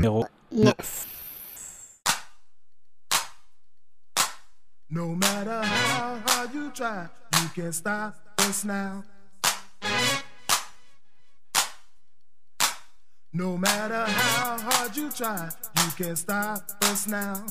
Numéro 9. No matter how hard you try, you can't stop us now. No matter how hard you try, you can't stop us now.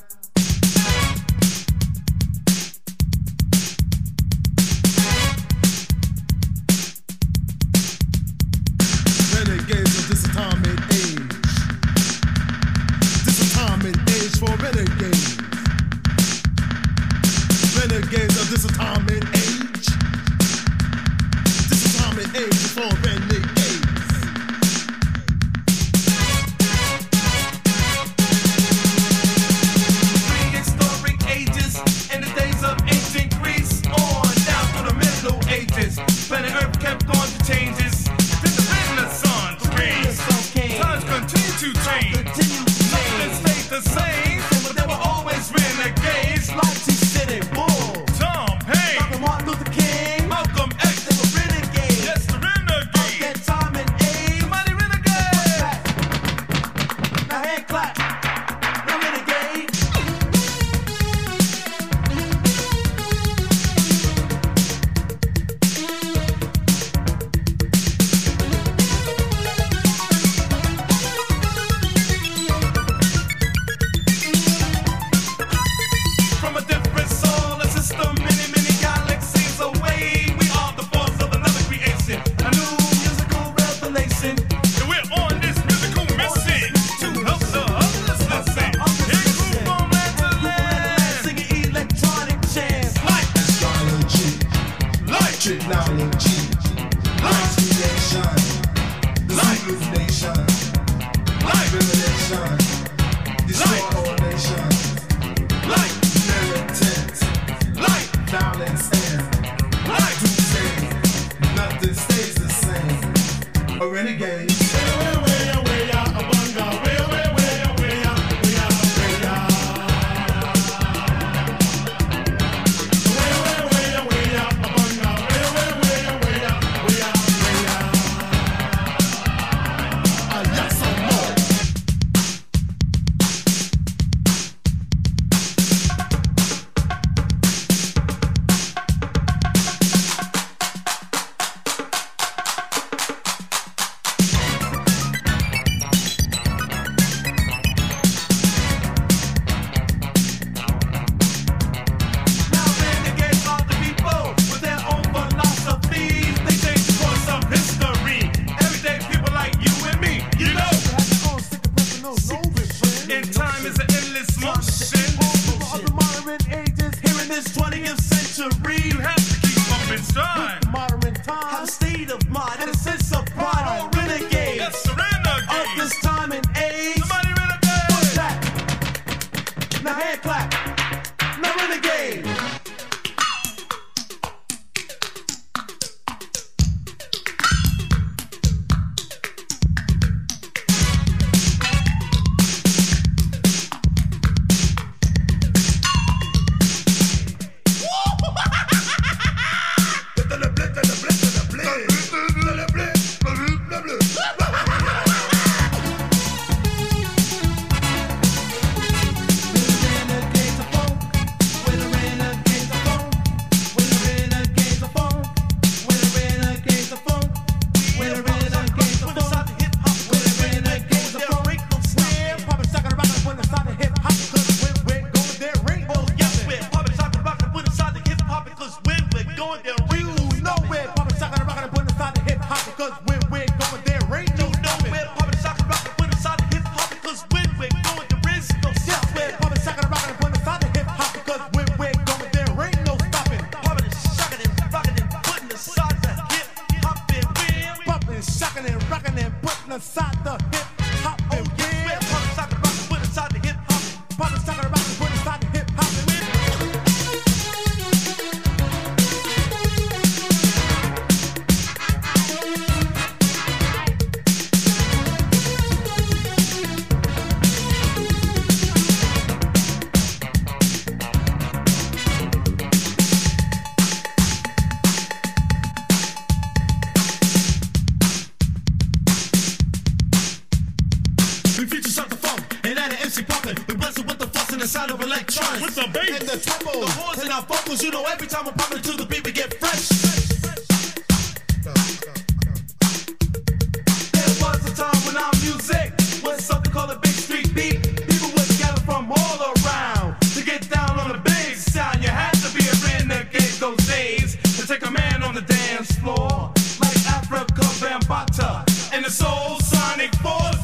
To take a man on the dance floor. Like Africa Bambata and the Soul Sonic Force.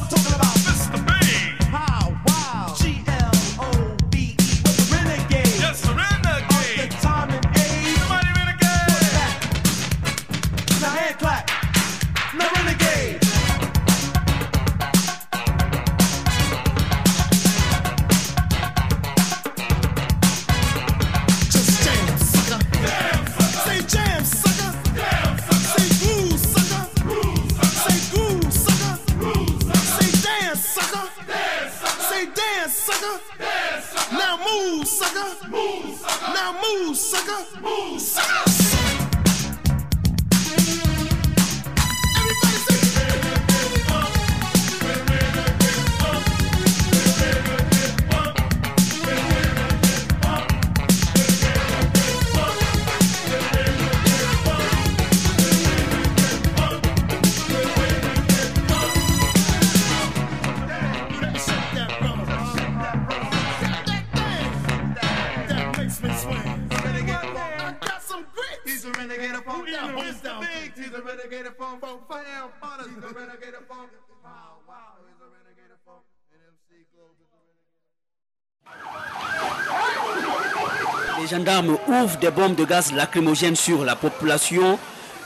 Des bombes de gaz lacrymogènes sur la population,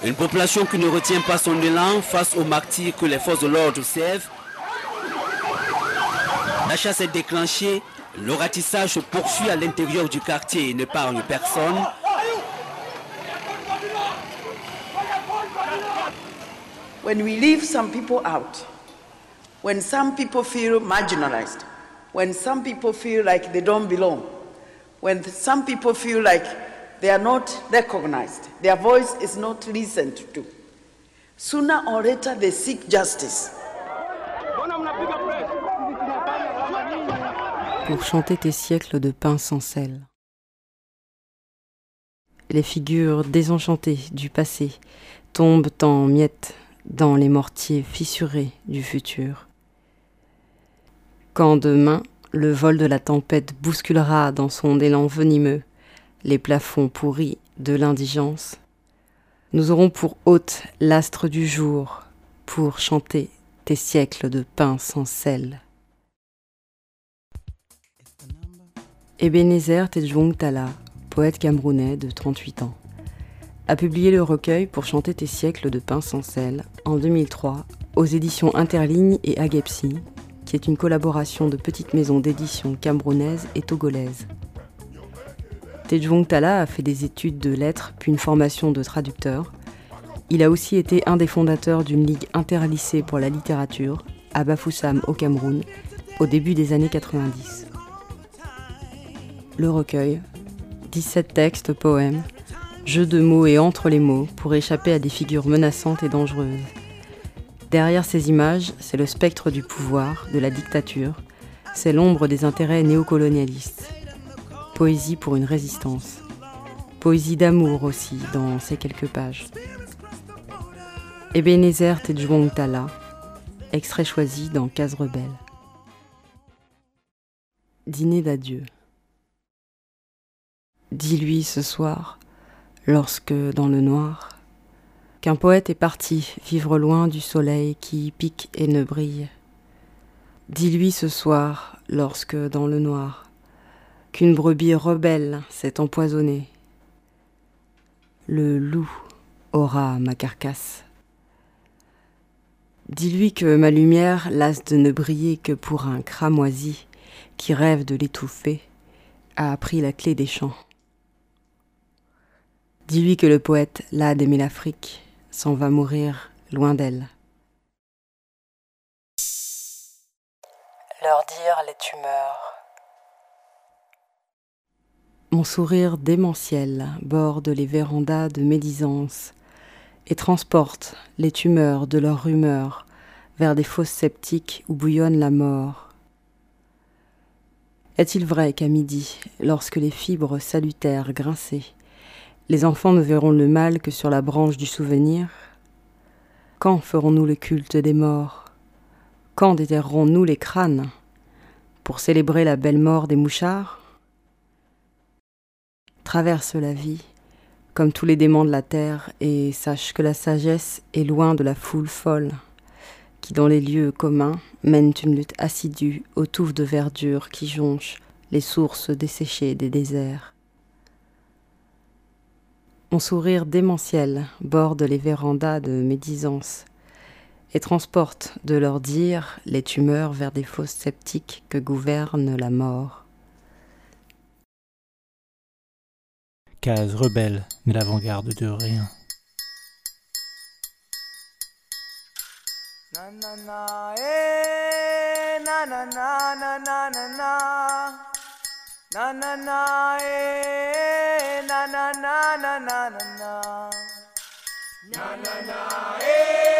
une population qui ne retient pas son élan face aux martyrs que les forces de l'ordre servent. La chasse est déclenchée, le ratissage se poursuit à l'intérieur du quartier et n'épargne personne. when we leave some people out, when some people feel marginalized, when some people feel like they don't belong, when some people feel like they are not recognized, their voice is not listened to, sooner or later they seek justice. pour chanter tes siècles de pain sans sel. Les figures désenchantées du passé tombent en miettes dans les mortiers fissurés du futur. Quand demain le vol de la tempête bousculera dans son élan venimeux les plafonds pourris de l'indigence, nous aurons pour hôte l'astre du jour pour chanter tes siècles de pain sans sel. Ebenezer Tejwong Tala, poète camerounais de 38 ans, a publié le recueil Pour chanter tes siècles de pain sans sel en 2003 aux éditions Interligne et Agepsi, qui est une collaboration de petites maisons d'édition camerounaises et togolaises. Tejwong Tala a fait des études de lettres puis une formation de traducteur. Il a aussi été un des fondateurs d'une ligue interlycée pour la littérature à Bafoussam au Cameroun au début des années 90 le recueil, 17 textes, poèmes, jeux de mots et entre les mots pour échapper à des figures menaçantes et dangereuses. Derrière ces images, c'est le spectre du pouvoir, de la dictature, c'est l'ombre des intérêts néocolonialistes. Poésie pour une résistance. Poésie d'amour aussi dans ces quelques pages. Ebenezer Tejwong Tala, extrait choisi dans Case Rebelle. Dîner d'adieu. Dis-lui ce soir, lorsque dans le noir, qu'un poète est parti vivre loin du soleil qui pique et ne brille. Dis-lui ce soir, lorsque dans le noir, qu'une brebis rebelle s'est empoisonnée. Le loup aura ma carcasse. Dis-lui que ma lumière, lasse de ne briller que pour un cramoisi qui rêve de l'étouffer, a appris la clé des champs. Dis-lui que le poète, là d'aimer l'Afrique, s'en va mourir loin d'elle. Leur dire les tumeurs. Mon sourire démentiel borde les vérandas de médisance et transporte les tumeurs de leur rumeur vers des fosses sceptiques où bouillonne la mort. Est-il vrai qu'à midi, lorsque les fibres salutaires grinçaient, les enfants ne verront le mal que sur la branche du souvenir? Quand ferons-nous le culte des morts? Quand déterrerons-nous les crânes Pour célébrer la belle mort des mouchards? Traverse la vie, comme tous les démons de la terre, et sache que la sagesse est loin de la foule folle qui dans les lieux communs mènent une lutte assidue aux touffes de verdure qui jonchent les sources desséchées des déserts. Mon sourire démentiel borde les vérandas de médisance et transporte de leur dire les tumeurs vers des fosses sceptiques que gouverne la mort. Case rebelle, mais l'avant-garde de rien. Eh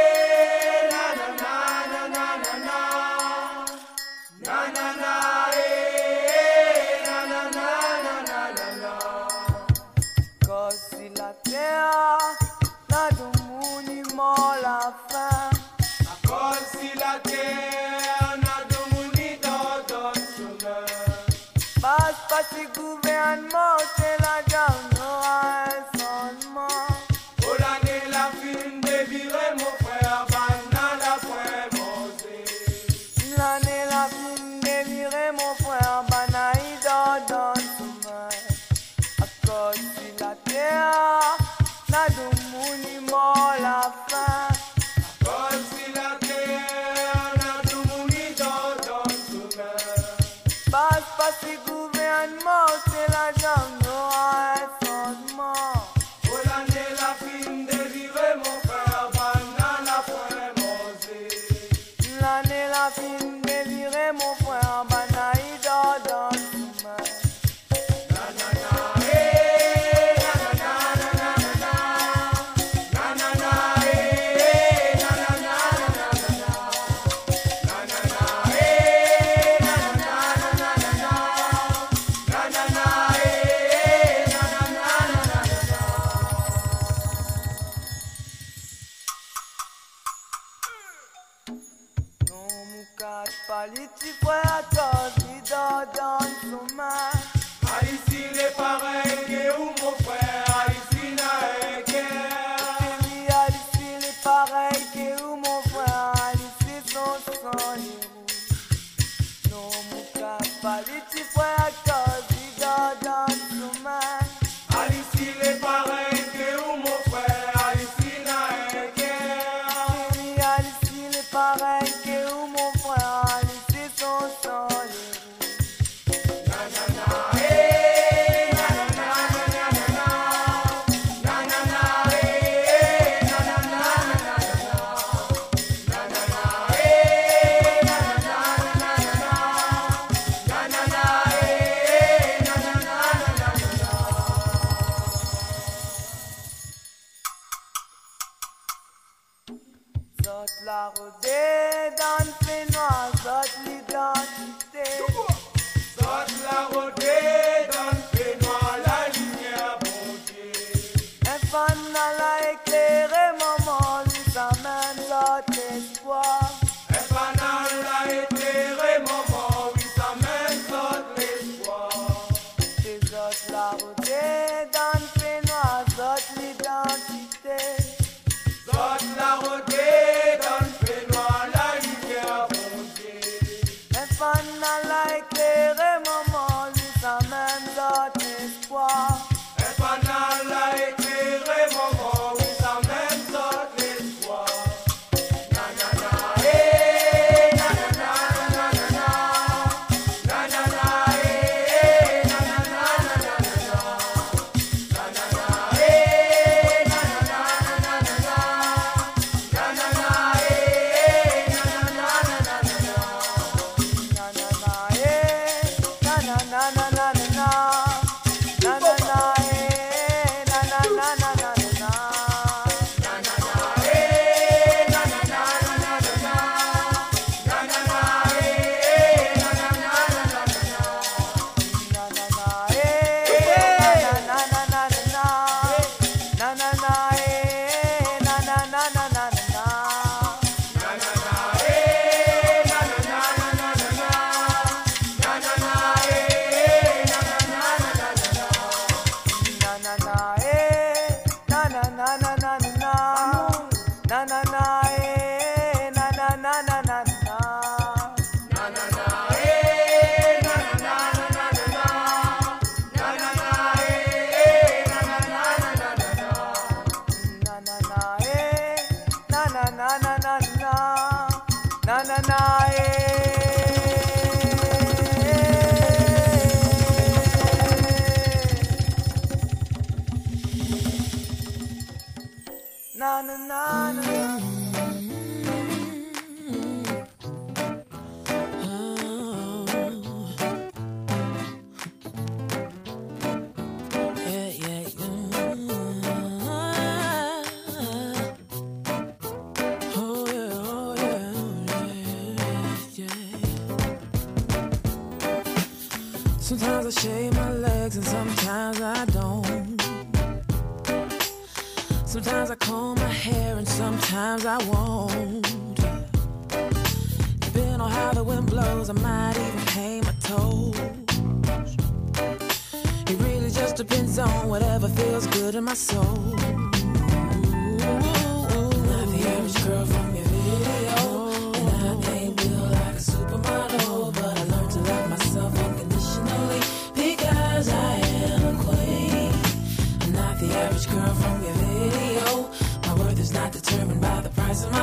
na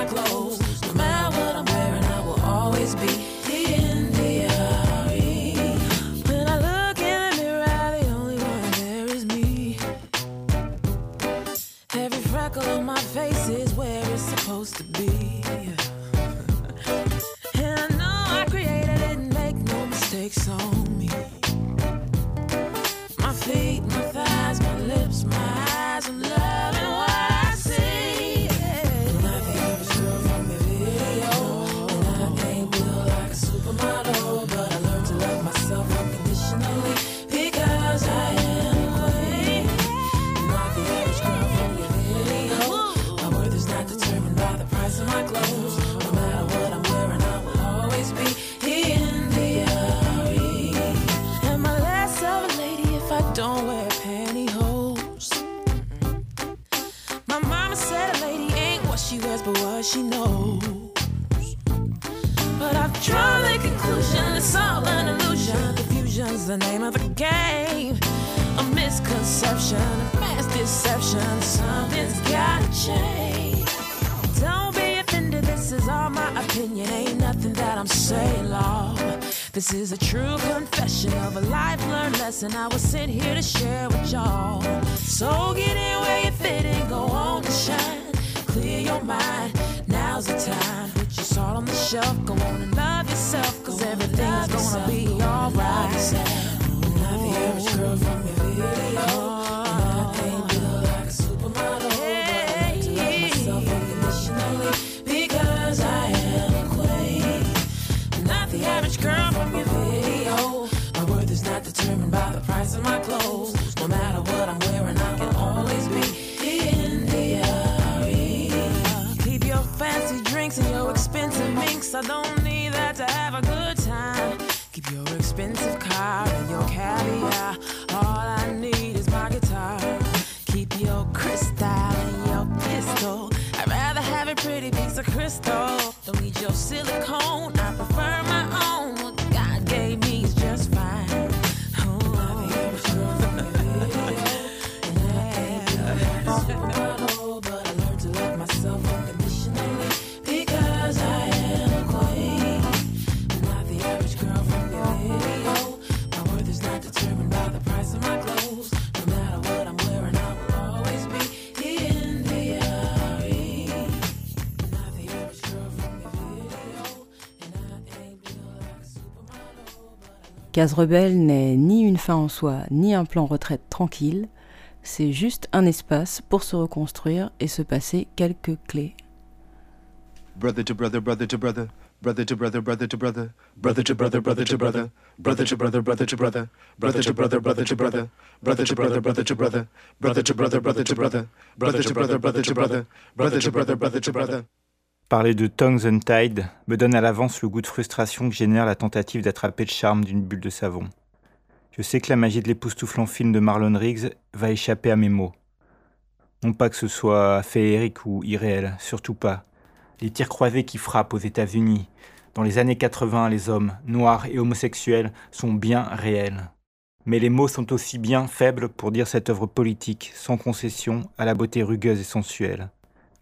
glow. This is a true confession of a life learned lesson I was sent here to share with y'all. So get in where you fit and go on and shine. Clear your mind, now's the time. Put your salt on the shelf, go on and love yourself, expensive car and your caviar. All I need is my guitar. Keep your crystal and your pistol. I'd rather have a pretty piece of crystal. Don't need your silicone. Case Rebelle n'est ni une fin en soi, ni un plan retraite tranquille, c'est juste un espace pour se reconstruire et se passer quelques clés. Brother to brother, brother to brother, brother to brother, brother to brother, brother to brother, brother to brother, brother to brother, brother to brother, brother to brother, brother to brother, brother to brother, brother to brother, brother to brother, brother to brother, brother to brother, brother to brother, brother to brother, brother to brother. Parler de Tongues Untied me donne à l'avance le goût de frustration que génère la tentative d'attraper le charme d'une bulle de savon. Je sais que la magie de l'époustouflant film de Marlon Riggs va échapper à mes mots. Non pas que ce soit féerique ou irréel, surtout pas. Les tirs croisés qui frappent aux États-Unis, dans les années 80, les hommes, noirs et homosexuels, sont bien réels. Mais les mots sont aussi bien faibles pour dire cette œuvre politique, sans concession, à la beauté rugueuse et sensuelle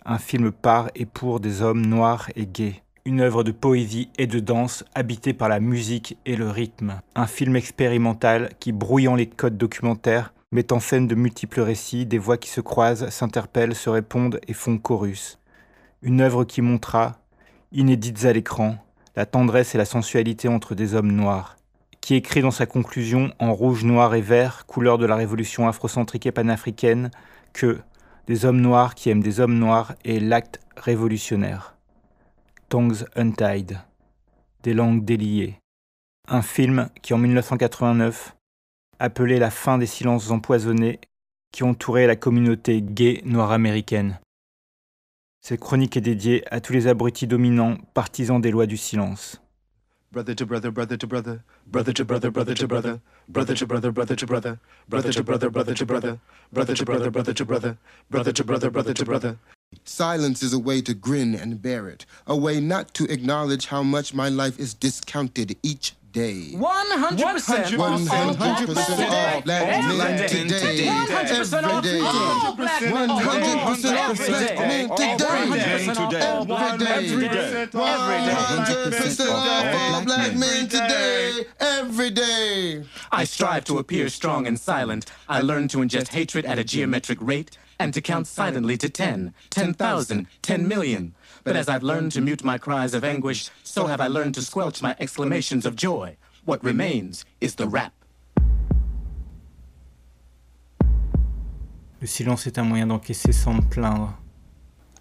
un film par et pour des hommes noirs et gays. Une œuvre de poésie et de danse habitée par la musique et le rythme. Un film expérimental qui, brouillant les codes documentaires, met en scène de multiples récits, des voix qui se croisent, s'interpellent, se répondent et font chorus. Une œuvre qui montra, inédites à l'écran, la tendresse et la sensualité entre des hommes noirs. Qui écrit dans sa conclusion, en rouge, noir et vert, couleur de la révolution afrocentrique et panafricaine, que des hommes noirs qui aiment des hommes noirs et l'acte révolutionnaire. Tongues Untied. Des langues déliées. Un film qui en 1989 appelée la fin des silences empoisonnés qui entouraient la communauté gay noire américaine. Cette chronique est dédiée à tous les abrutis dominants, partisans des lois du silence. Brother to brother, brother to brother, brother to brother, brother to brother, brother to brother, brother to brother, brother to brother, brother to brother, brother to brother, brother to brother, brother to brother, brother to brother. Silence is a way to grin and bear it, a way not to acknowledge how much my life is discounted each day. 100% 100% all black men all black men today, 100% all black men today, every day. 100% of all black men today, every day. I strive to appear strong and silent. I learn to ingest hatred at a geometric rate and to count silently to 10, 10,000, 10 million. But as I've learned to mute my cries of anguish, so have I learned to squelch my exclamations of joy. What remains is the rap. Le silence est un moyen d'encaisser sans me plaindre.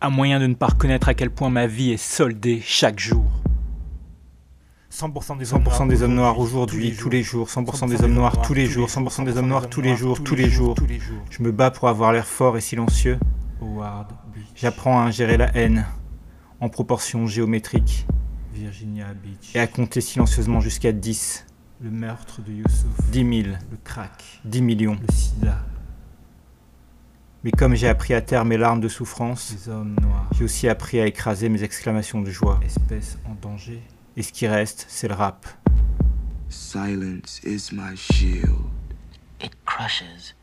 Un moyen de ne pas reconnaître à quel point ma vie est soldée chaque jour. 100% des, 100% des hommes noirs aujourd'hui, tous les jours, 100% des hommes noirs tous les jours, 100% des hommes noirs tous les jours, tous les jours. Je me bats pour avoir l'air fort et silencieux. J'apprends à ingérer la haine en proportion géométrique Virginia Beach. et à compter silencieusement jusqu'à 10. Le meurtre de Youssouf. 10 000, Le crack. 10 millions. Le sida. Mais comme j'ai appris à taire mes larmes de souffrance, Les hommes noirs. j'ai aussi appris à écraser mes exclamations de joie. Espèce en danger. Et ce qui reste, c'est le rap. Silence is my shield. It crushes,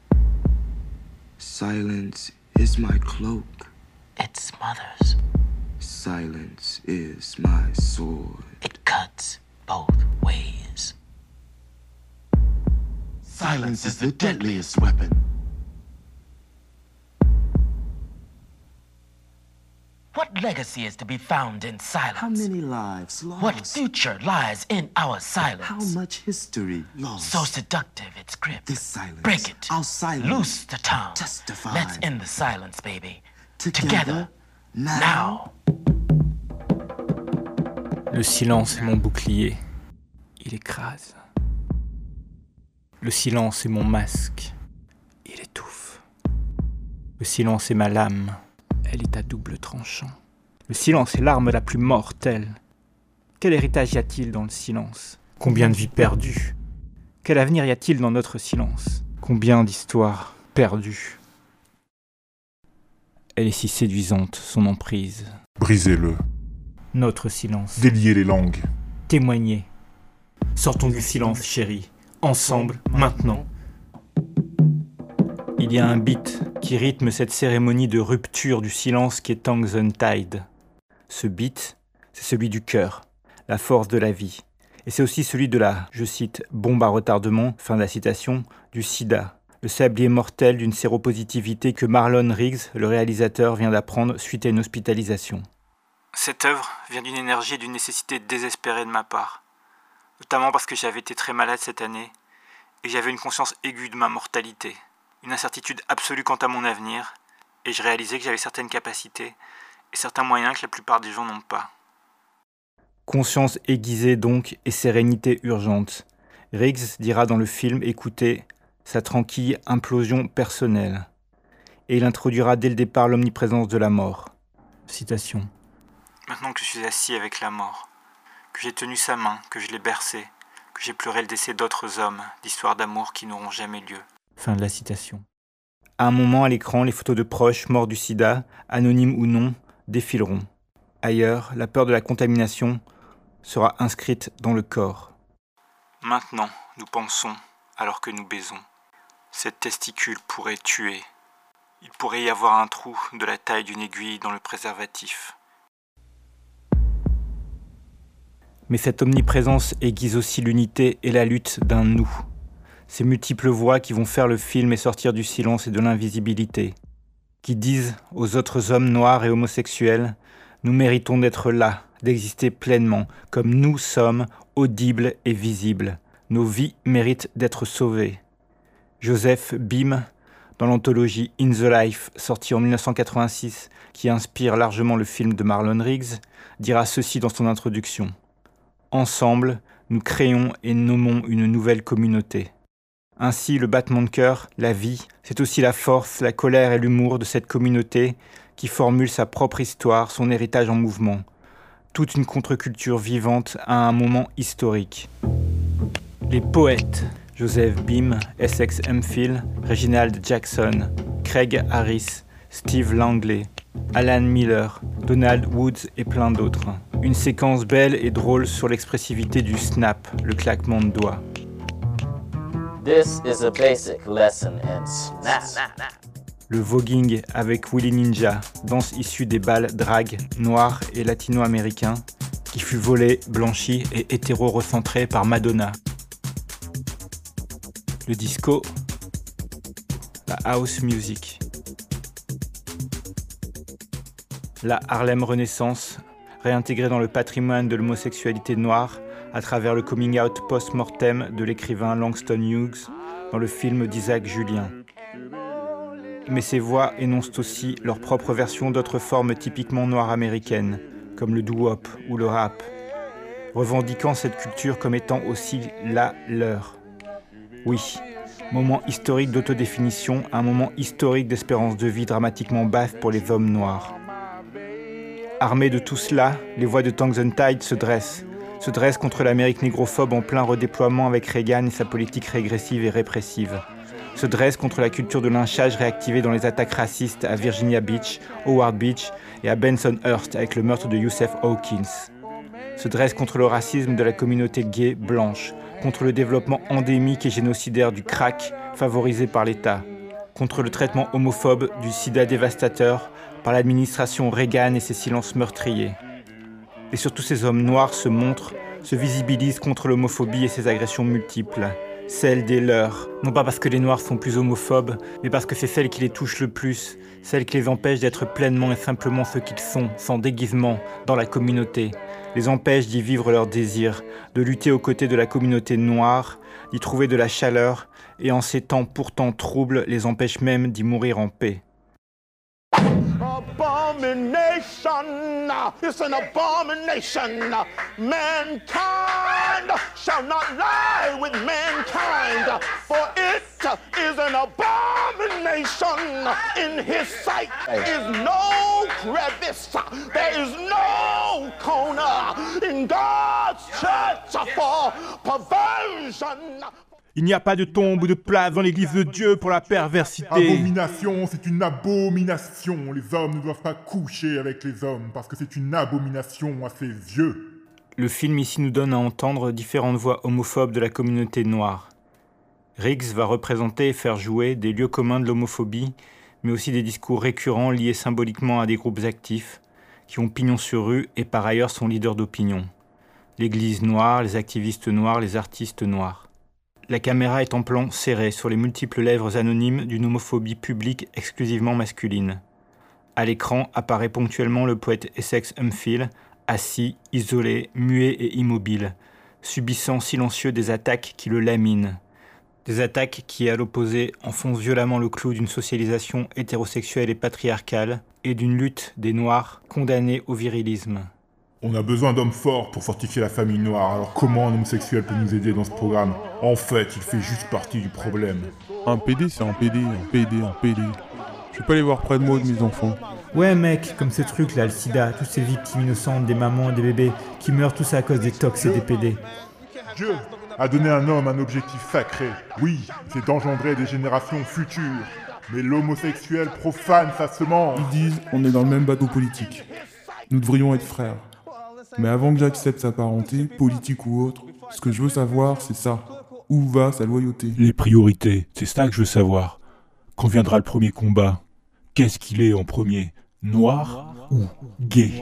Silence is my cloak. it smothers, Silence is my sword. it cuts both ways. Silence is the deadliest weapon. What legacy is to be found in silence? How many lives lost? What future lies in our silence? How much history lost? So seductive its grip. this silence. Break it. Our silence. Loose the tongue. Testify. Let's end the silence, baby. Together. Now. Now. Le silence est mon bouclier. Il écrase. Le silence est mon masque. Il étouffe. Le silence est ma lame. Elle est à double tranchant. Le silence est l'arme la plus mortelle. Quel héritage y a-t-il dans le silence? Combien de vies perdues? Quel avenir y a-t-il dans notre silence? Combien d'histoires perdues? Elle est si séduisante, son emprise. Brisez-le. Notre silence. Déliez les langues. témoigner. Sortons du silence, chérie. Ensemble, maintenant. Il y a un beat qui rythme cette cérémonie de rupture du silence qui est Tongues Tide. Ce beat, c'est celui du cœur, la force de la vie. Et c'est aussi celui de la, je cite, bombe à retardement, fin de la citation, du sida, le sablier mortel d'une séropositivité que Marlon Riggs, le réalisateur, vient d'apprendre suite à une hospitalisation. Cette œuvre vient d'une énergie et d'une nécessité désespérée de ma part, notamment parce que j'avais été très malade cette année et j'avais une conscience aiguë de ma mortalité, une incertitude absolue quant à mon avenir, et je réalisais que j'avais certaines capacités et certains moyens que la plupart des gens n'ont pas. Conscience aiguisée donc et sérénité urgente. Riggs dira dans le film écoutez sa tranquille implosion personnelle. Et il introduira dès le départ l'omniprésence de la mort. Citation. Maintenant que je suis assis avec la mort, que j'ai tenu sa main, que je l'ai bercé, que j'ai pleuré le décès d'autres hommes, d'histoires d'amour qui n'auront jamais lieu. Fin de la citation. À un moment à l'écran, les photos de proches morts du sida, anonymes ou non, défileront. Ailleurs, la peur de la contamination sera inscrite dans le corps. Maintenant, nous pensons, alors que nous baisons. Cette testicule pourrait tuer. Il pourrait y avoir un trou de la taille d'une aiguille dans le préservatif. Mais cette omniprésence aiguise aussi l'unité et la lutte d'un nous. Ces multiples voix qui vont faire le film et sortir du silence et de l'invisibilité. Qui disent aux autres hommes noirs et homosexuels Nous méritons d'être là, d'exister pleinement, comme nous sommes, audibles et visibles. Nos vies méritent d'être sauvées. Joseph Bim, dans l'anthologie In the Life, sortie en 1986, qui inspire largement le film de Marlon Riggs, dira ceci dans son introduction. Ensemble, nous créons et nommons une nouvelle communauté. Ainsi, le battement de cœur, la vie, c'est aussi la force, la colère et l'humour de cette communauté qui formule sa propre histoire, son héritage en mouvement. Toute une contre-culture vivante à un moment historique. Les poètes Joseph Beam, Essex Hemphill, Reginald Jackson, Craig Harris, Steve Langley, Alan Miller, Donald Woods et plein d'autres. Une séquence belle et drôle sur l'expressivité du snap, le claquement de doigts. This is a basic lesson in snap. Le voguing avec Willy Ninja, danse issue des balles drag noirs et latino-américains, qui fut volé, blanchi et hétéro-recentré par Madonna. Le disco, la house music. La Harlem Renaissance, réintégrée dans le patrimoine de l'homosexualité noire à travers le coming out post-mortem de l'écrivain Langston Hughes dans le film d'Isaac Julien. Mais ces voix énoncent aussi leur propre version d'autres formes typiquement noires américaines, comme le doo-wop ou le rap, revendiquant cette culture comme étant aussi la leur. Oui, moment historique d'autodéfinition, un moment historique d'espérance de vie dramatiquement basse pour les hommes noirs. Armés de tout cela, les voix de Tide se dressent, se dressent contre l'Amérique négrophobe en plein redéploiement avec Reagan et sa politique régressive et répressive, se dressent contre la culture de lynchage réactivée dans les attaques racistes à Virginia Beach, Howard Beach et à Bensonhurst avec le meurtre de Youssef Hawkins, se dressent contre le racisme de la communauté gay blanche, contre le développement endémique et génocidaire du crack favorisé par l'État, contre le traitement homophobe du sida dévastateur par l'administration Reagan et ses silences meurtriers. Et surtout ces hommes noirs se montrent, se visibilisent contre l'homophobie et ses agressions multiples, celles des leurs, non pas parce que les noirs sont plus homophobes, mais parce que c'est celles qui les touchent le plus, celles qui les empêchent d'être pleinement et simplement ce qu'ils sont, sans déguisement, dans la communauté, les empêchent d'y vivre leurs désirs, de lutter aux côtés de la communauté noire, d'y trouver de la chaleur, et en ces temps pourtant troubles, les empêchent même d'y mourir en paix. Abomination, it's an abomination. Mankind shall not lie with mankind, for it is an abomination in his sight. Is no crevice, there is no corner in God's church for perversion. Il n'y a pas de tombe ou de place dans l'église de Dieu pour la perversité. Abomination, c'est une abomination. Les hommes ne doivent pas coucher avec les hommes parce que c'est une abomination à ses yeux. Le film ici nous donne à entendre différentes voix homophobes de la communauté noire. Riggs va représenter et faire jouer des lieux communs de l'homophobie, mais aussi des discours récurrents liés symboliquement à des groupes actifs, qui ont pignon sur rue et par ailleurs sont leaders d'opinion. L'église noire, les activistes noirs, les artistes noirs. La caméra est en plan serré sur les multiples lèvres anonymes d'une homophobie publique exclusivement masculine. À l'écran apparaît ponctuellement le poète Essex Hemphill, assis, isolé, muet et immobile, subissant silencieux des attaques qui le laminent. Des attaques qui, à l'opposé, enfoncent violemment le clou d'une socialisation hétérosexuelle et patriarcale et d'une lutte des Noirs condamnés au virilisme. On a besoin d'hommes forts pour fortifier la famille noire, alors comment un homosexuel peut nous aider dans ce programme? En fait, il fait juste partie du problème. Un PD, c'est un PD, un PD, un PD. Je vais pas les voir près de moi de mes enfants. Ouais mec, comme ce truc là, le sida, toutes ces victimes innocentes, des mamans et des bébés, qui meurent tous à cause des tox et des PD. Dieu a donné à un homme un objectif sacré. Oui, c'est d'engendrer des générations futures. Mais l'homosexuel profane sa semence. Ils disent, on est dans le même bateau politique. Nous devrions être frères. Mais avant que j'accepte sa parenté, politique ou autre, ce que je veux savoir, c'est ça. Où va sa loyauté? Les priorités, c'est ça que je veux savoir. Quand viendra le premier combat? Qu'est-ce qu'il est en premier? Noir ou gay?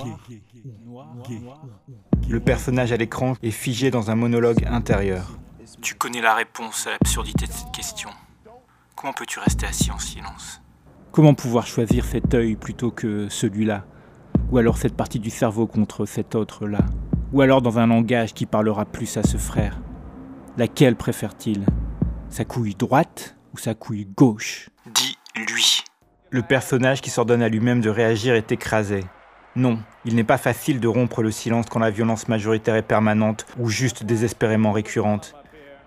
Le personnage à l'écran est figé dans un monologue intérieur. Tu connais la réponse à l'absurdité de cette question. Comment peux-tu rester assis en silence? Comment pouvoir choisir cet œil plutôt que celui-là? Ou alors cette partie du cerveau contre cet autre-là Ou alors dans un langage qui parlera plus à ce frère Laquelle préfère-t-il? Sa couille droite ou sa couille gauche? Dis-lui. Le personnage qui s'ordonne à lui-même de réagir est écrasé. Non, il n'est pas facile de rompre le silence quand la violence majoritaire est permanente ou juste désespérément récurrente,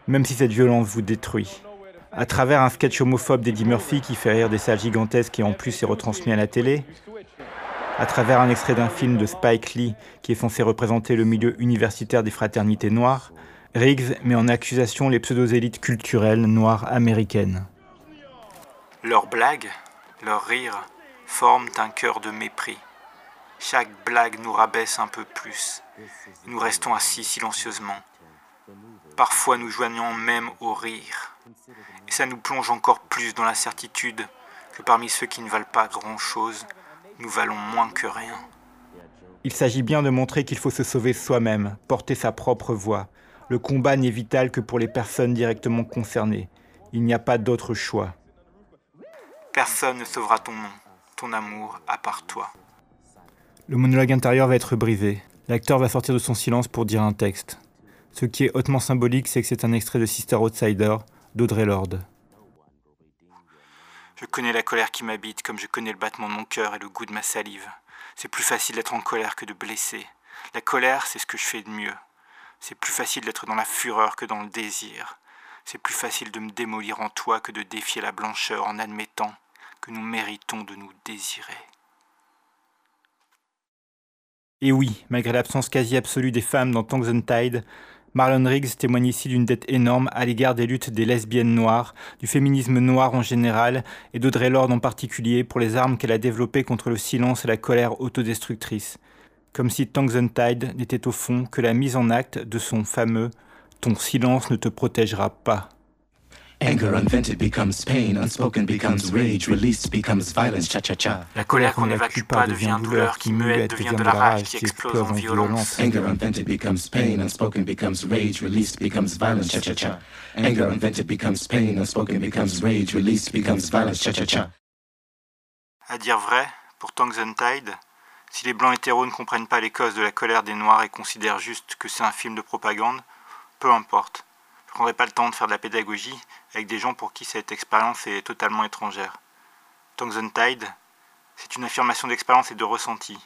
même si cette violence vous détruit. À travers un sketch homophobe d'Eddie Murphy qui fait rire des salles gigantesques et en plus est retransmis à la télé, à travers un extrait d'un film de Spike Lee qui est censé représenter le milieu universitaire des fraternités noires, Riggs met en accusation les pseudo-élites culturelles noires américaines. Leurs blagues, leurs rires, forment un cœur de mépris. Chaque blague nous rabaisse un peu plus. Nous restons assis silencieusement. Parfois nous joignons même au rire. Et ça nous plonge encore plus dans la certitude que parmi ceux qui ne valent pas grand-chose, nous valons moins que rien. Il s'agit bien de montrer qu'il faut se sauver soi-même, porter sa propre voix. Le combat n'est vital que pour les personnes directement concernées. Il n'y a pas d'autre choix. Personne ne sauvera ton nom, ton amour, à part toi. Le monologue intérieur va être brisé. L'acteur va sortir de son silence pour dire un texte. Ce qui est hautement symbolique, c'est que c'est un extrait de Sister Outsider d'Audrey Lorde. Je connais la colère qui m'habite comme je connais le battement de mon cœur et le goût de ma salive. C'est plus facile d'être en colère que de blesser. La colère, c'est ce que je fais de mieux. C'est plus facile d'être dans la fureur que dans le désir. C'est plus facile de me démolir en toi que de défier la blancheur en admettant que nous méritons de nous désirer. Et oui, malgré l'absence quasi absolue des femmes dans Tongues and Tide, Marlon Riggs témoigne ici d'une dette énorme à l'égard des luttes des lesbiennes noires, du féminisme noir en général et d'Audrey Lorde en particulier pour les armes qu'elle a développées contre le silence et la colère autodestructrice. Comme si Tongues and Tide n'était au fond que la mise en acte de son fameux Ton silence ne te protégera pas. Anger unvented becomes pain, unspoken becomes rage, released becomes violence, cha-cha-cha. La colère qu'on n'évacue pas devient douleur, qui muette devient de la rage, qui explose en violence. Anger unvented becomes pain, unspoken becomes rage, released becomes violence, cha-cha-cha. Anger unvented becomes pain, unspoken becomes rage, released becomes violence, cha-cha-cha. À dire vrai, pour Tongues Tide, si les blancs hétéros ne comprennent pas les causes de la colère des noirs et considèrent juste que c'est un film de propagande, peu importe. Je prendrai pas le temps de faire de la pédagogie avec des gens pour qui cette expérience est totalement étrangère. Tongues and Tide, c'est une affirmation d'expérience et de ressenti,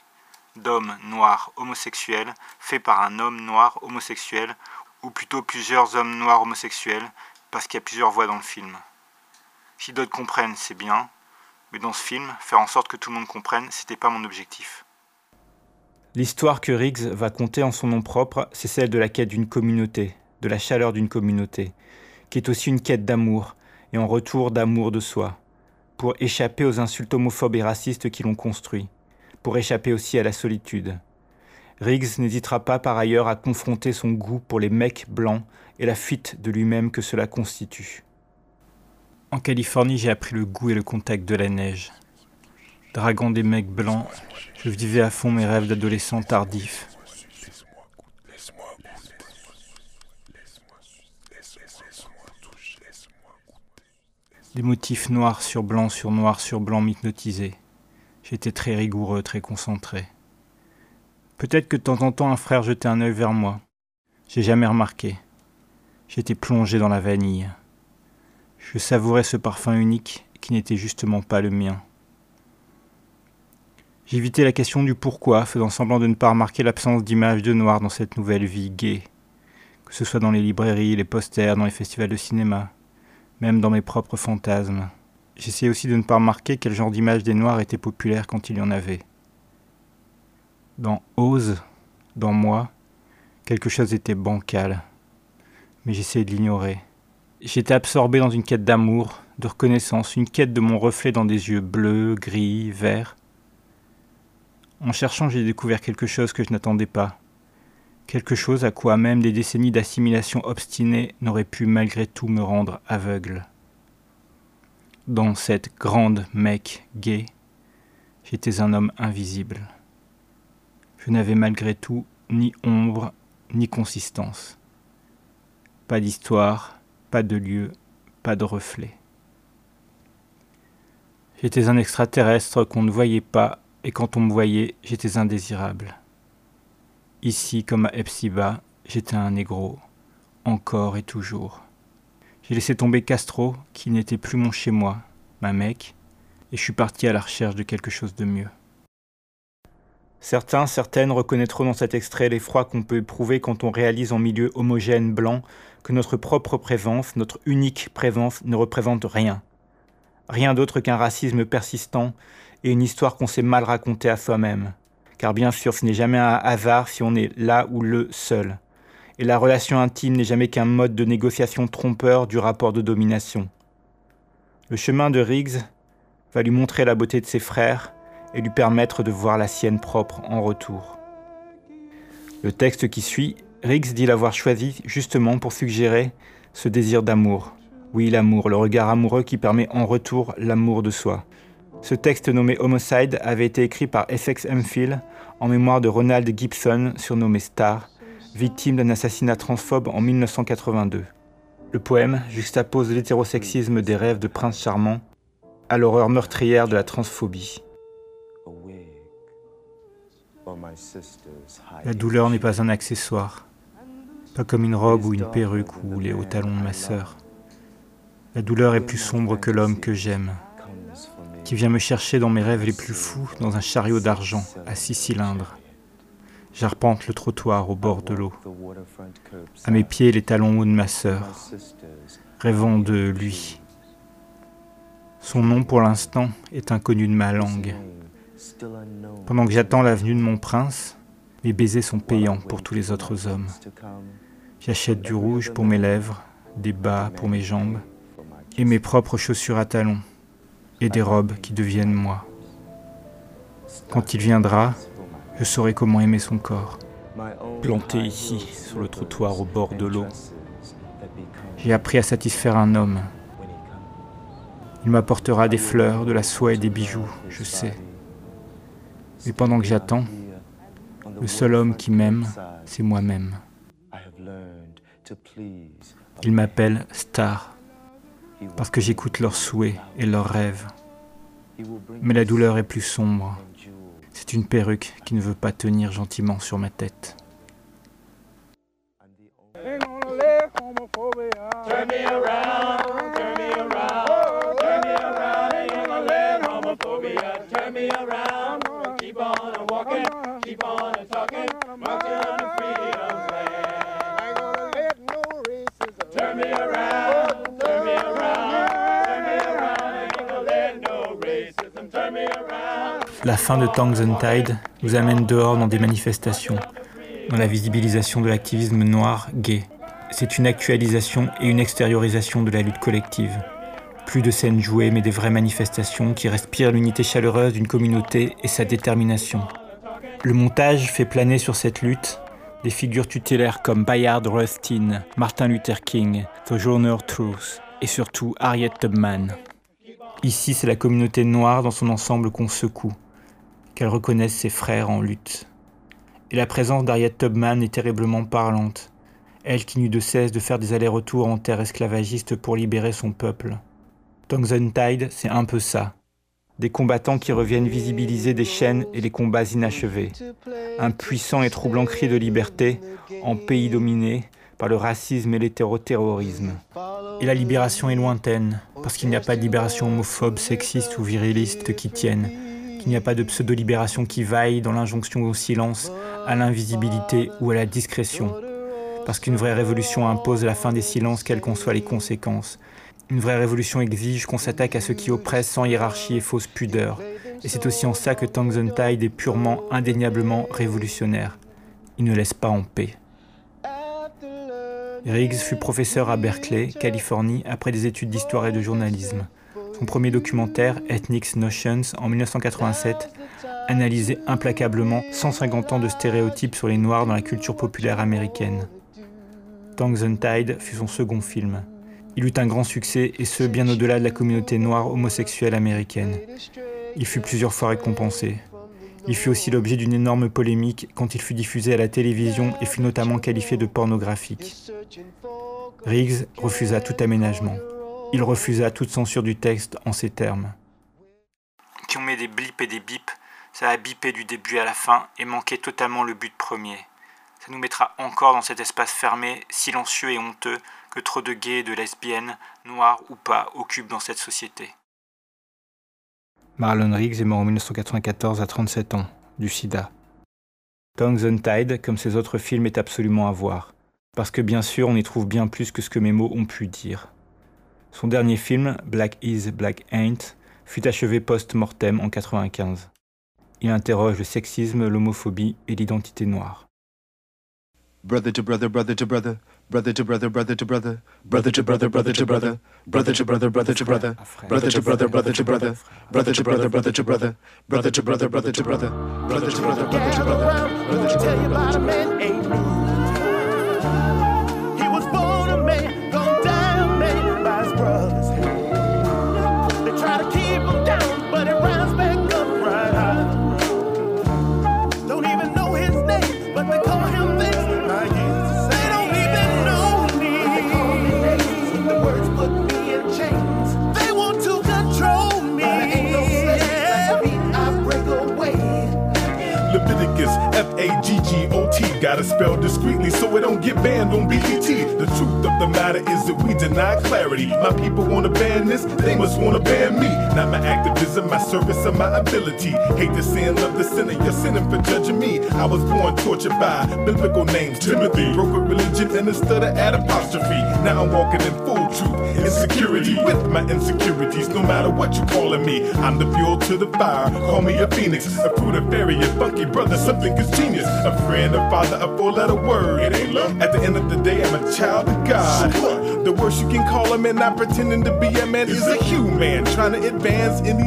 d'hommes noirs homosexuels fait par un homme noir homosexuel, ou plutôt plusieurs hommes noirs homosexuels, parce qu'il y a plusieurs voix dans le film. Si d'autres comprennent, c'est bien, mais dans ce film, faire en sorte que tout le monde comprenne, c'était pas mon objectif. L'histoire que Riggs va conter en son nom propre, c'est celle de la quête d'une communauté, de la chaleur d'une communauté, qui est aussi une quête d'amour, et en retour d'amour de soi, pour échapper aux insultes homophobes et racistes qui l'ont construit, pour échapper aussi à la solitude. Riggs n'hésitera pas par ailleurs à confronter son goût pour les mecs blancs et la fuite de lui-même que cela constitue. En Californie, j'ai appris le goût et le contact de la neige. Draguant des mecs blancs, je vivais à fond mes rêves d'adolescent tardif. Des motifs noirs sur blanc sur noir sur blanc m'hypnotisaient. J'étais très rigoureux, très concentré. Peut-être que de temps en temps un frère jetait un œil vers moi. J'ai jamais remarqué. J'étais plongé dans la vanille. Je savourais ce parfum unique qui n'était justement pas le mien. J'évitais la question du pourquoi, faisant semblant de ne pas remarquer l'absence d'images de noir dans cette nouvelle vie gaie, que ce soit dans les librairies, les posters, dans les festivals de cinéma, même dans mes propres fantasmes. J'essayais aussi de ne pas remarquer quel genre d'image des noirs était populaire quand il y en avait. Dans Ose, dans moi, quelque chose était bancal, mais j'essayais de l'ignorer. J'étais absorbé dans une quête d'amour, de reconnaissance, une quête de mon reflet dans des yeux bleus, gris, verts. En cherchant, j'ai découvert quelque chose que je n'attendais pas. Quelque chose à quoi même des décennies d'assimilation obstinée n'auraient pu malgré tout me rendre aveugle. Dans cette grande mec gay, j'étais un homme invisible. Je n'avais malgré tout ni ombre ni consistance. Pas d'histoire, pas de lieu, pas de reflet. J'étais un extraterrestre qu'on ne voyait pas, et quand on me voyait, j'étais indésirable. Ici comme à Epsiba, j'étais un négro, encore et toujours. J'ai laissé tomber Castro, qui n'était plus mon chez-moi, ma mec, et je suis parti à la recherche de quelque chose de mieux. Certains, certaines reconnaîtront dans cet extrait l'effroi qu'on peut éprouver quand on réalise en milieu homogène blanc que notre propre présence, notre unique présence, ne représente rien. Rien d'autre qu'un racisme persistant et une histoire qu'on s'est mal racontée à soi-même. Car bien sûr, ce n'est jamais un hasard si on est là ou le seul. Et la relation intime n'est jamais qu'un mode de négociation trompeur du rapport de domination. Le chemin de Riggs va lui montrer la beauté de ses frères et lui permettre de voir la sienne propre en retour. Le texte qui suit, Riggs dit l'avoir choisi justement pour suggérer ce désir d'amour. Oui, l'amour, le regard amoureux qui permet en retour l'amour de soi. Ce texte nommé Homicide avait été écrit par Essex Hemphill en mémoire de Ronald Gibson, surnommé Star, victime d'un assassinat transphobe en 1982. Le poème juxtapose l'hétérosexisme des rêves de prince charmant à l'horreur meurtrière de la transphobie. La douleur n'est pas un accessoire, pas comme une robe ou une perruque ou les hauts talons de ma sœur. La douleur est plus sombre que l'homme que j'aime, qui vient me chercher dans mes rêves les plus fous dans un chariot d'argent à six cylindres. J'arpente le trottoir au bord de l'eau. À mes pieds, les talons hauts de ma sœur, rêvant de lui. Son nom, pour l'instant, est inconnu de ma langue. Pendant que j'attends la venue de mon prince, mes baisers sont payants pour tous les autres hommes. J'achète du rouge pour mes lèvres, des bas pour mes jambes, et mes propres chaussures à talons, et des robes qui deviennent moi. Quand il viendra, je saurai comment aimer son corps. Planté ici, sur le trottoir au bord de l'eau, j'ai appris à satisfaire un homme. Il m'apportera des fleurs, de la soie et des bijoux, je sais. Mais pendant que j'attends, le seul homme qui m'aime, c'est moi-même. Il m'appelle Star, parce que j'écoute leurs souhaits et leurs rêves. Mais la douleur est plus sombre. C'est une perruque qui ne veut pas tenir gentiment sur ma tête. La fin de Tanks and nous amène dehors dans des manifestations, dans la visibilisation de l'activisme noir gay. C'est une actualisation et une extériorisation de la lutte collective. Plus de scènes jouées, mais des vraies manifestations qui respirent l'unité chaleureuse d'une communauté et sa détermination. Le montage fait planer sur cette lutte des figures tutélaires comme Bayard Rustin, Martin Luther King, Sojourner Truth et surtout Harriet Tubman. Ici, c'est la communauté noire dans son ensemble qu'on secoue, qu'elle reconnaisse ses frères en lutte. Et la présence d'Harriet Tubman est terriblement parlante elle qui n'eut de cesse de faire des allers-retours en terre esclavagiste pour libérer son peuple. Tide, c'est un peu ça. Des combattants qui reviennent visibiliser des chaînes et les combats inachevés. Un puissant et troublant cri de liberté en pays dominé par le racisme et l'hétéroterrorisme. Et la libération est lointaine, parce qu'il n'y a pas de libération homophobe, sexiste ou viriliste qui tienne, qu'il n'y a pas de pseudo-libération qui vaille dans l'injonction au silence, à l'invisibilité ou à la discrétion parce qu'une vraie révolution impose la fin des silences, quelles qu'en soient les conséquences. Une vraie révolution exige qu'on s'attaque à ceux qui oppressent sans hiérarchie et fausse pudeur. Et c'est aussi en ça que Tangson Tide est purement, indéniablement révolutionnaire. Il ne laisse pas en paix. Riggs fut professeur à Berkeley, Californie, après des études d'histoire et de journalisme. Son premier documentaire, Ethnic Notions, en 1987, analysait implacablement 150 ans de stéréotypes sur les Noirs dans la culture populaire américaine. Tongues and Tide fut son second film. Il eut un grand succès, et ce, bien au-delà de la communauté noire homosexuelle américaine. Il fut plusieurs fois récompensé. Il fut aussi l'objet d'une énorme polémique quand il fut diffusé à la télévision et fut notamment qualifié de pornographique. Riggs refusa tout aménagement. Il refusa toute censure du texte en ces termes. Qui ont mis des blips et des bips, ça a bipé du début à la fin et manqué totalement le but premier ça nous mettra encore dans cet espace fermé, silencieux et honteux que trop de gays et de lesbiennes, noirs ou pas, occupent dans cette société. Marlon Riggs est mort en 1994 à 37 ans, du sida. Tongues Tide, comme ses autres films, est absolument à voir. parce que bien sûr on y trouve bien plus que ce que mes mots ont pu dire. Son dernier film, Black Is, Black Ain't, fut achevé post-mortem en 95. Il interroge le sexisme, l'homophobie et l'identité noire. Brother to brother, brother to brother, brother to brother, brother to brother, brother to brother, brother to brother, brother to brother, brother to brother, brother to brother, brother to brother, brother to brother, brother to brother, brother to brother, brother to brother, brother to brother, brother to brother. Gotta spell discreetly so it don't get banned on BET. The truth of the matter is that we deny clarity. My people wanna ban this, they must wanna ban me. Not my activism, my service, or my ability. Hate the sin, of the sinner, you're sinning for judging me. I was born tortured by biblical names. Timothy broke with religion and a stutter at apostrophe. Now I'm walking in full truth, insecurity with my insecurities. No matter what you calling me, I'm the fuel to the fire. Call me a phoenix, a fruit of fairy, a funky brother, something is genius. A friend, a father, a four-letter word. It ain't love. At the end of the day, I'm a child of God. The worst you can call a man, not pretending to be a man, is a human trying to advance in these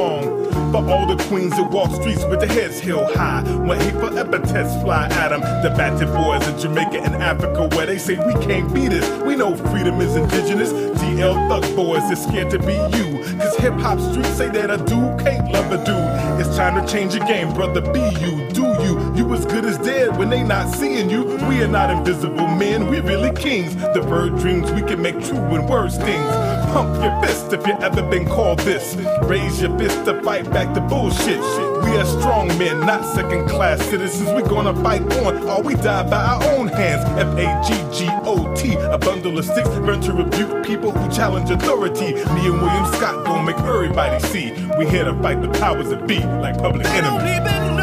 queens that walk streets with their heads held high. When hateful epithets fly at them. The battered boys in Jamaica and Africa where they say we can't beat this. We know freedom is indigenous. DL thug boys is scared to be you. Cause hip hop streets say that a dude can't love a dude. It's time to change the game, brother. Be you, do you. You as good as dead when they not seeing you. We are not invisible men, we really kings. The bird dreams we can make true when words stings. Pump your fist if you ever been called this. Raise your fist to fight back the bullshit. We are strong men, not second class citizens. we gonna fight on, or we die by our own hands. F A G G O T, a bundle of sticks, meant to rebuke people who challenge authority. Me and William Scott gon' make everybody see. We here to fight the powers that be, like public enemy.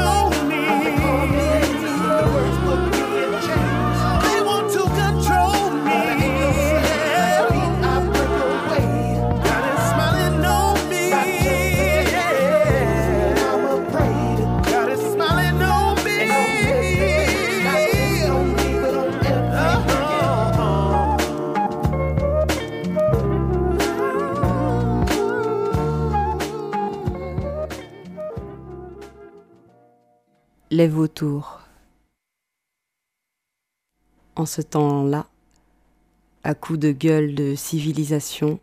Les vautours. En ce temps-là, à coups de gueule de civilisation,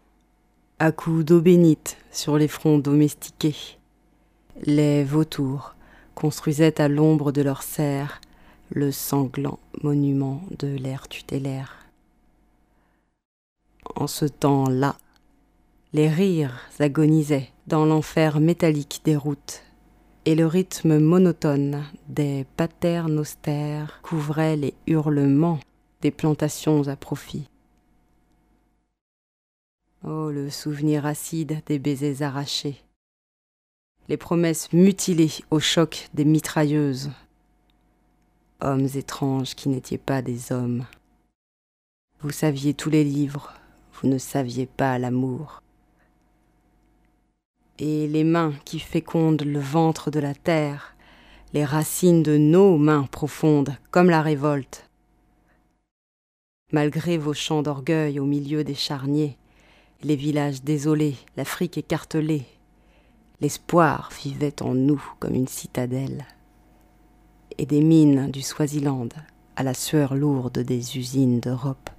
à coups d'eau bénite sur les fronts domestiqués, les vautours construisaient à l'ombre de leurs serres le sanglant monument de l'ère tutélaire. En ce temps-là, les rires agonisaient dans l'enfer métallique des routes, et le rythme monotone des paternes austères couvrait les hurlements des plantations à profit. Oh, le souvenir acide des baisers arrachés, les promesses mutilées au choc des mitrailleuses, hommes étranges qui n'étaient pas des hommes. Vous saviez tous les livres, vous ne saviez pas l'amour. Et les mains qui fécondent le ventre de la terre, les racines de nos mains profondes, comme la révolte. Malgré vos chants d'orgueil au milieu des charniers, les villages désolés, l'Afrique écartelée, l'espoir vivait en nous comme une citadelle. Et des mines du Swaziland à la sueur lourde des usines d'Europe,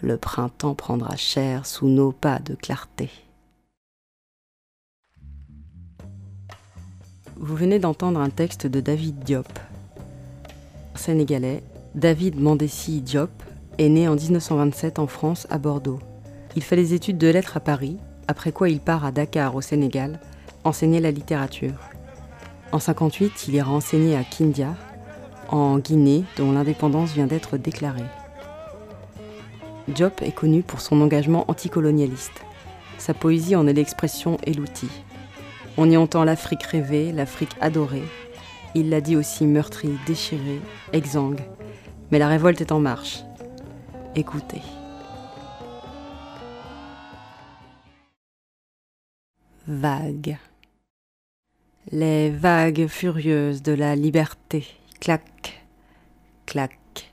le printemps prendra chair sous nos pas de clarté. Vous venez d'entendre un texte de David Diop. Sénégalais, David Mandessi Diop est né en 1927 en France à Bordeaux. Il fait des études de lettres à Paris, après quoi il part à Dakar au Sénégal, enseigner la littérature. En 58, il ira enseigner à Kindia, en Guinée, dont l'indépendance vient d'être déclarée. Diop est connu pour son engagement anticolonialiste. Sa poésie en est l'expression et l'outil. On y entend l'Afrique rêvée, l'Afrique adorée. Il l'a dit aussi meurtrie, déchirée, exsangue. Mais la révolte est en marche. Écoutez. Vagues. Les vagues furieuses de la liberté clac, clac,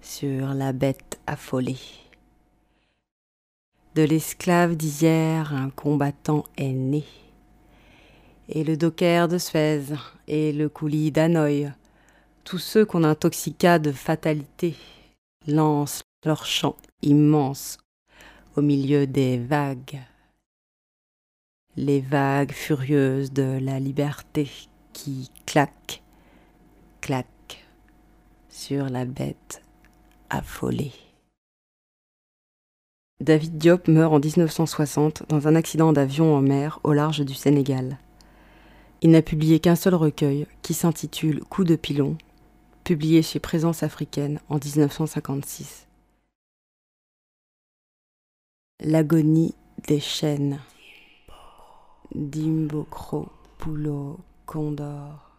sur la bête affolée. De l'esclave d'hier, un combattant est né. Et le docker de Suez, et le coulis d'Hanoï, tous ceux qu'on intoxiqua de fatalité, lancent leur chant immense au milieu des vagues. Les vagues furieuses de la liberté qui claquent, claquent sur la bête affolée. David Diop meurt en 1960 dans un accident d'avion en mer au large du Sénégal. Il n'a publié qu'un seul recueil qui s'intitule Coup de pilon, publié chez Présence africaine en 1956. L'agonie des chênes. Dimbokro, Poulo, Condor.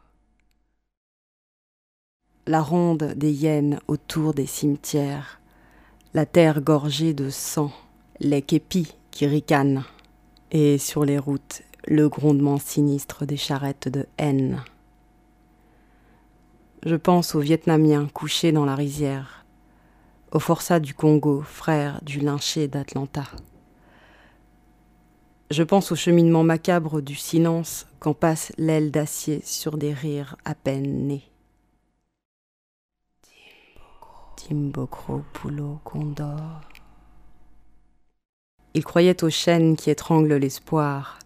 La ronde des hyènes autour des cimetières, la terre gorgée de sang, les képis qui ricanent, et sur les routes, le grondement sinistre des charrettes de haine. Je pense aux Vietnamiens couchés dans la rizière, aux forçats du Congo, frères du lynché d'Atlanta. Je pense au cheminement macabre du silence quand passe l'aile d'acier sur des rires à peine nés. Timbokro, Poulo, Condor. Il croyait aux chaînes qui étranglent l'espoir,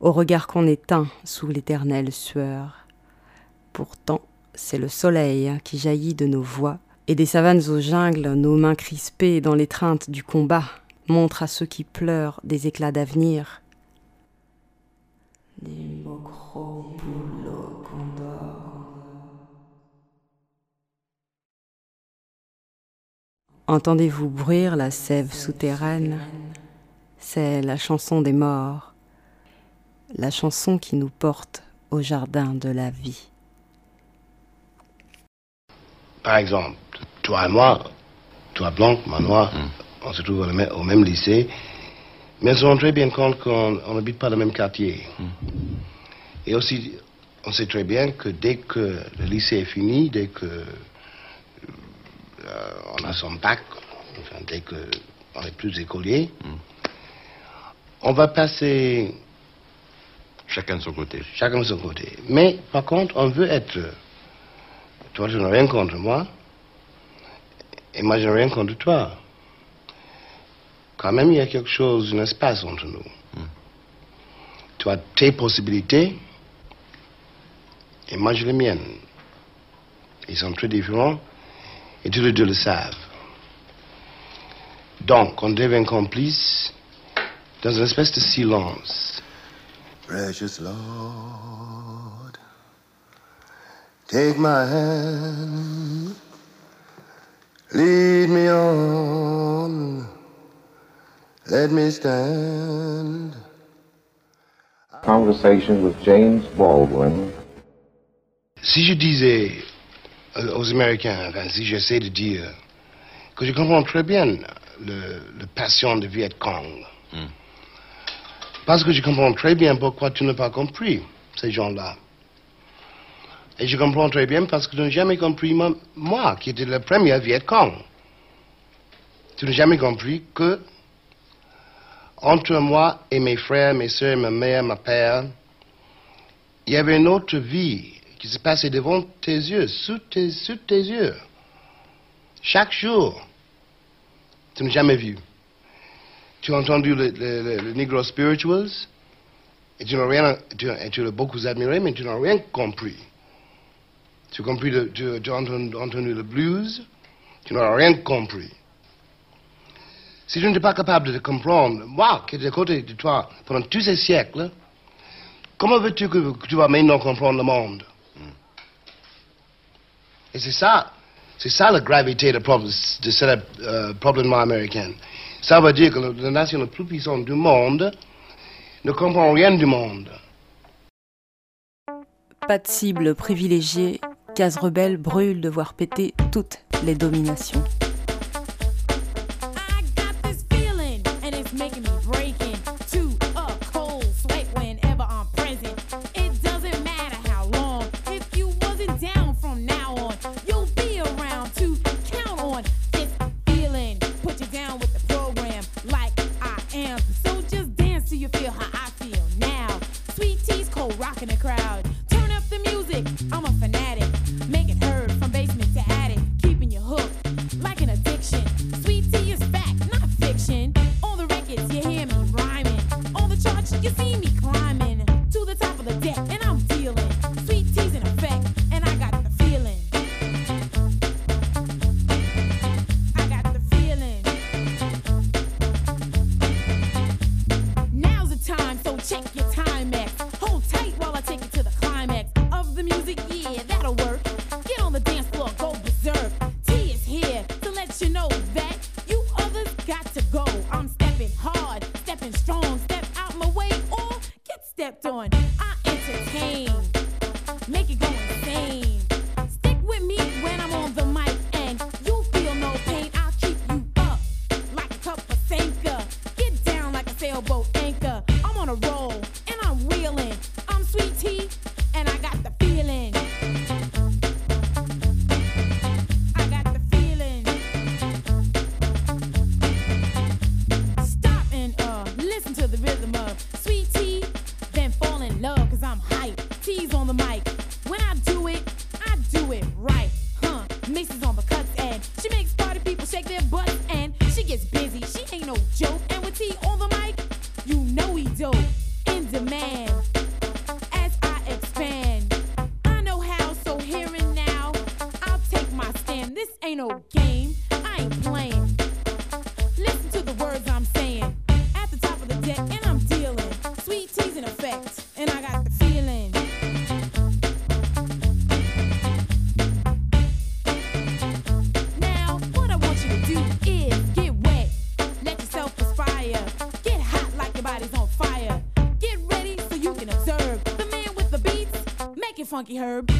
au regard qu'on éteint sous l'éternelle sueur. Pourtant, c'est le soleil qui jaillit de nos voix, et des savanes aux jungles, nos mains crispées dans l'étreinte du combat, montrent à ceux qui pleurent des éclats d'avenir. Entendez-vous bruire la sève souterraine? C'est la chanson des morts, la chanson qui nous porte au jardin de la vie. Par exemple, toi et moi, toi blanc, moi noir, on se trouve au même, lycée, mais on se rend très bien compte qu'on on n'habite pas le même quartier. Et aussi, on sait très bien que dès que le lycée est fini, dès que euh, on a son bac, enfin, dès qu'on est plus écolier, on va passer Chacun de son côté. chacun de son côté. Mais par contre, on veut être. Toi, je n'ai rien contre moi. Et moi, je n'ai rien contre toi. Quand même, il y a quelque chose, un espace entre nous. Tu as tes possibilités. Et moi, j'ai les miennes. Ils sont très différents. Et tous les deux le savent. Donc, on devient complice dans une espèce de silence. Precious Lord, take my hand, lead me on, let me stand. Conversation with James Baldwin. Si je disais euh, aux Américains, enfin, si j'essaie de dire que je comprends très bien le, le passion de Viet Cong, hmm. Parce que je comprends très bien pourquoi tu n'as pas compris ces gens-là. Et je comprends très bien parce que tu n'as jamais compris moi, qui étais le premier Viet Cong. Tu n'as jamais compris que entre moi et mes frères, mes soeurs, ma mère, ma père, il y avait une autre vie qui se passait devant tes yeux, sous tes, sous tes yeux. Chaque jour, tu n'as jamais vu. Tu as entendu le, Negro Spirituals? Et tu n'as rien, tu, et tu l'as beaucoup admiré, mais tu n'as rien compris. Tu, compris le, tu, as entendu, le blues, tu n'as rien compris. Si tu n'étais pas capable de comprendre, moi qui étais à côté de toi pendant tous ces siècles, comment veux-tu que, tu vas maintenant comprendre le monde? Et c'est ça, c'est ça la gravité de, de ce euh, problème américain. Ça veut dire que la nation la plus puissante du monde ne comprend rien du monde. Pas de cible privilégiée, Case Rebelle brûle de voir péter toutes les dominations. funky herb.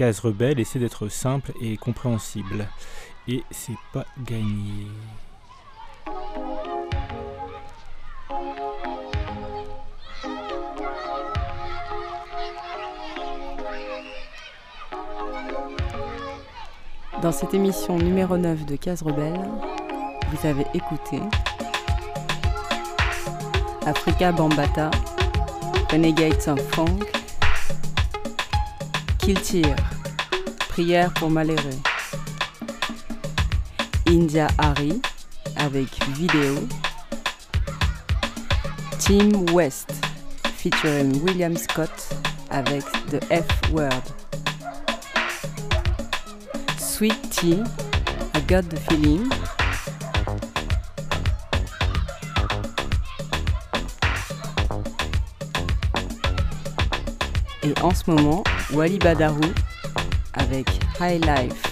case rebelle essaie d'être simple et compréhensible. Et c'est pas gagné. Dans cette émission numéro 9 de Case Rebelle, vous avez écouté Africa Bambata, Renegades of Funk, Kill Prière pour malheureux. India Hari avec vidéo. Team West featuring William Scott avec The F Word. Sweet Tea, I Got the Feeling. Et en ce moment, Wally Badarou High Life.